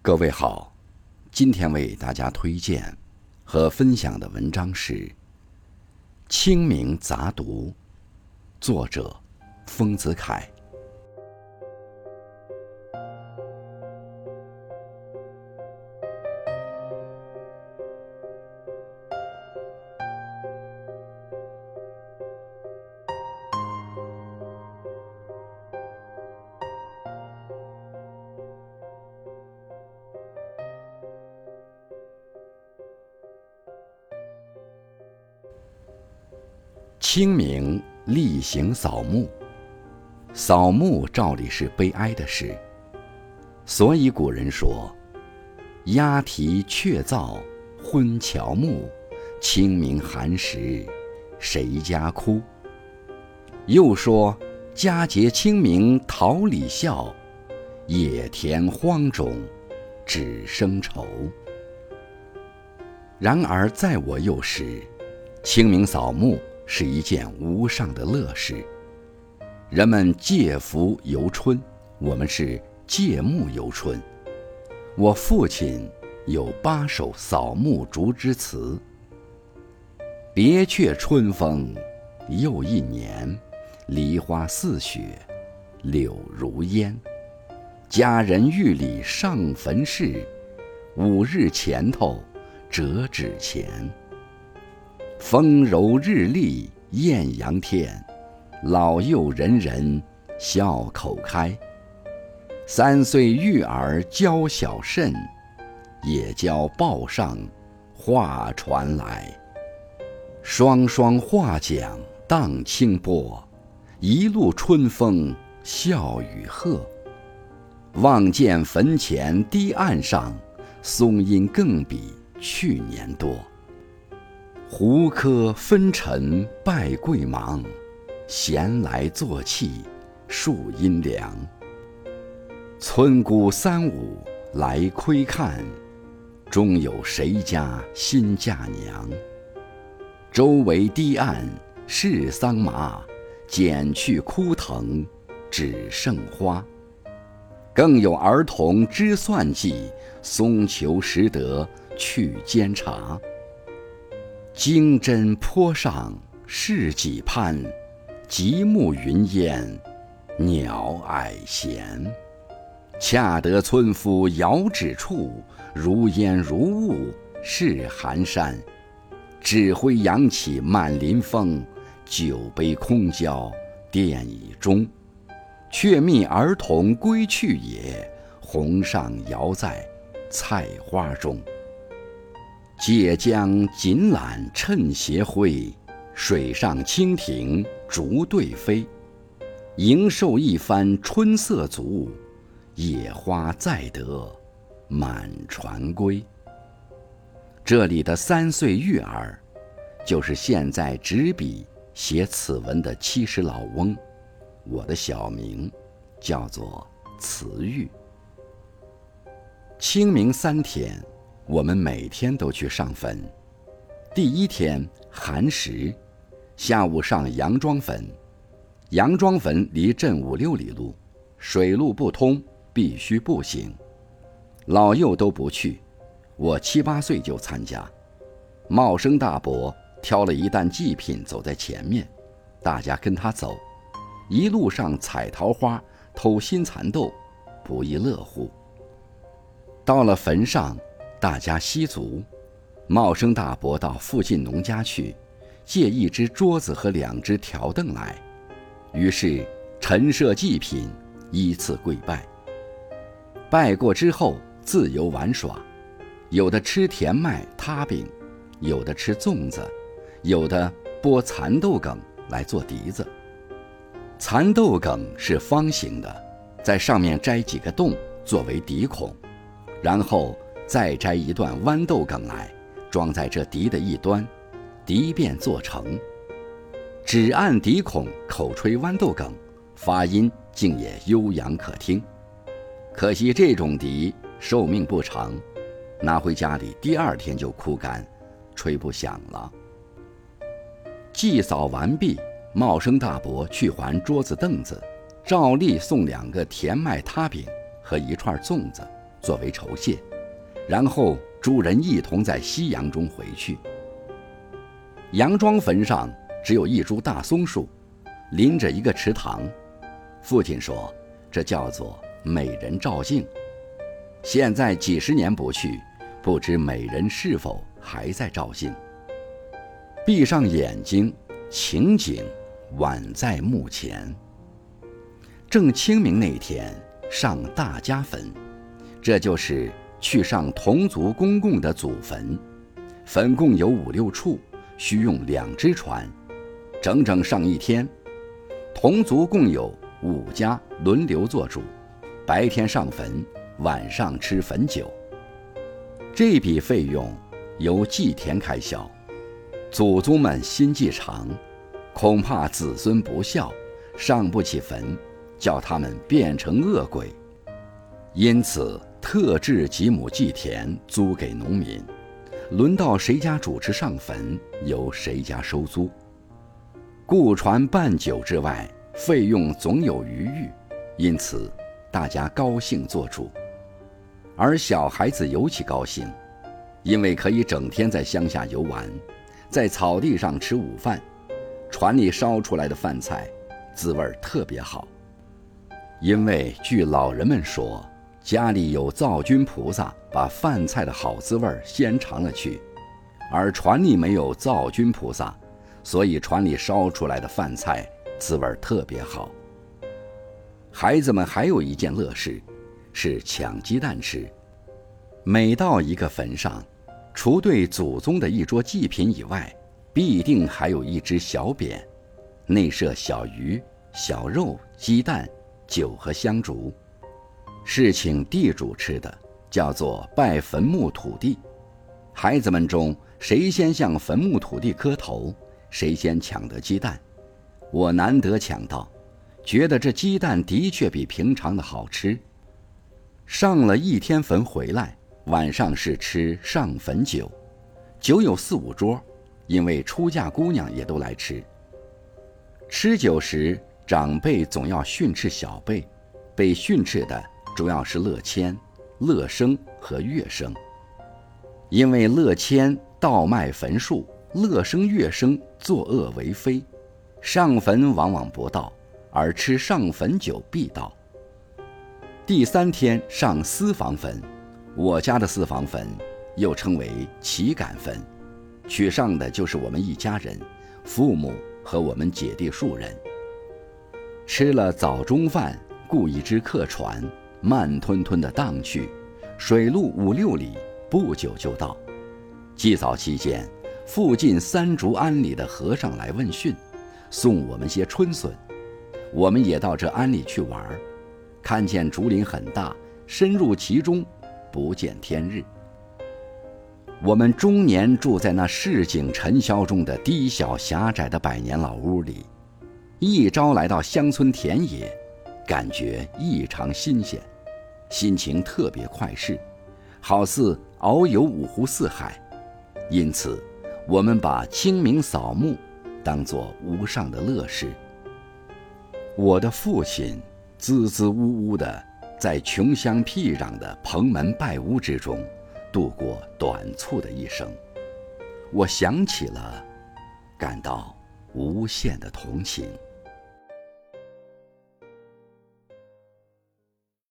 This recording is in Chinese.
各位好，今天为大家推荐和分享的文章是《清明杂读》，作者丰子恺。清明例行扫墓，扫墓照理是悲哀的事，所以古人说：“鸦啼鹊噪昏乔木，清明寒食谁家哭？”又说：“佳节清明桃李笑，野田荒冢只生愁。”然而在我幼时，清明扫墓。是一件无上的乐事。人们借福游春，我们是借木游春。我父亲有八首扫墓竹枝词：别却春风又一年，梨花似雪，柳如烟。家人玉里上坟事，五日前头折纸钱。风柔日丽艳阳天，老幼人人笑口开。三岁育儿教小甚，也教报上话传来。双双画桨荡清波，一路春风笑雨鹤。望见坟前堤岸上，松阴更比去年多。胡柯分尘拜贵忙，闲来坐憩树阴凉。村姑三五来窥看，终有谁家新嫁娘？周围堤岸是桑麻，剪去枯藤只剩花。更有儿童知算计，松球识得去煎茶。经针坡上是几攀，极目云烟，鸟矮闲。恰得村夫遥指处，如烟如雾是寒山。指挥扬起满林风，酒杯空交殿已中。却觅儿童归去也，红上摇在菜花中。解将锦缆趁斜晖，水上蜻蜓逐对飞。迎寿一番春色足，野花再得满船归。这里的三岁育儿，就是现在执笔写此文的七十老翁。我的小名叫做慈玉。清明三天。我们每天都去上坟。第一天寒食，下午上杨庄坟。杨庄坟离镇五六里路，水路不通，必须步行。老幼都不去，我七八岁就参加。茂生大伯挑了一担祭品走在前面，大家跟他走，一路上采桃花、偷新蚕豆，不亦乐乎。到了坟上。大家吸足，茂生大伯到附近农家去，借一只桌子和两只条凳来，于是陈设祭品，依次跪拜。拜过之后，自由玩耍，有的吃甜麦塌饼，有的吃粽子，有的剥蚕豆梗来做笛子。蚕豆梗是方形的，在上面摘几个洞作为笛孔，然后。再摘一段豌豆梗来，装在这笛的一端，笛便做成。只按笛孔口吹豌豆梗，发音竟也悠扬可听。可惜这种笛寿命不长，拿回家里第二天就枯干，吹不响了。祭扫完毕，茂生大伯去还桌子凳子，照例送两个甜麦塌饼和一串粽子。作为酬谢，然后诸人一同在夕阳中回去。杨庄坟上只有一株大松树，临着一个池塘。父亲说，这叫做美人照镜。现在几十年不去，不知美人是否还在照镜。闭上眼睛，情景宛在目前。正清明那天上大家坟，这就是去上同族公共的祖坟。坟共有五六处。需用两只船，整整上一天。同族共有五家轮流做主，白天上坟，晚上吃坟酒。这笔费用由祭田开销。祖宗们心计长，恐怕子孙不孝，上不起坟，叫他们变成恶鬼，因此特制几亩祭田租给农民。轮到谁家主持上坟，由谁家收租。雇船办酒之外，费用总有余裕，因此大家高兴做主。而小孩子尤其高兴，因为可以整天在乡下游玩，在草地上吃午饭，船里烧出来的饭菜，滋味特别好。因为据老人们说。家里有灶君菩萨，把饭菜的好滋味先尝了去，而船里没有灶君菩萨，所以船里烧出来的饭菜滋味特别好。孩子们还有一件乐事，是抢鸡蛋吃。每到一个坟上，除对祖宗的一桌祭品以外，必定还有一只小匾，内设小鱼、小肉、鸡蛋、酒和香烛。是请地主吃的，叫做拜坟墓土地。孩子们中谁先向坟墓土地磕头，谁先抢得鸡蛋。我难得抢到，觉得这鸡蛋的确比平常的好吃。上了一天坟回来，晚上是吃上坟酒，酒有四五桌，因为出嫁姑娘也都来吃。吃酒时，长辈总要训斥小辈，被训斥的。主要是乐谦、乐生和乐生，因为乐谦盗卖坟树，乐生、乐生作恶为非，上坟往往不到，而吃上坟酒必到。第三天上私房坟，我家的私房坟又称为旗杆坟，取上的就是我们一家人，父母和我们姐弟数人。吃了早中饭，雇一只客船。慢吞吞地荡去，水路五六里，不久就到。祭扫期间，附近三竹庵里的和尚来问讯，送我们些春笋。我们也到这庵里去玩，看见竹林很大，深入其中，不见天日。我们终年住在那市井尘嚣中的低小狭窄的百年老屋里，一朝来到乡村田野。感觉异常新鲜，心情特别快适，好似遨游五湖四海。因此，我们把清明扫墓当作无上的乐事。我的父亲支支吾吾地在穷乡僻壤的蓬门败屋之中度过短促的一生，我想起了，感到无限的同情。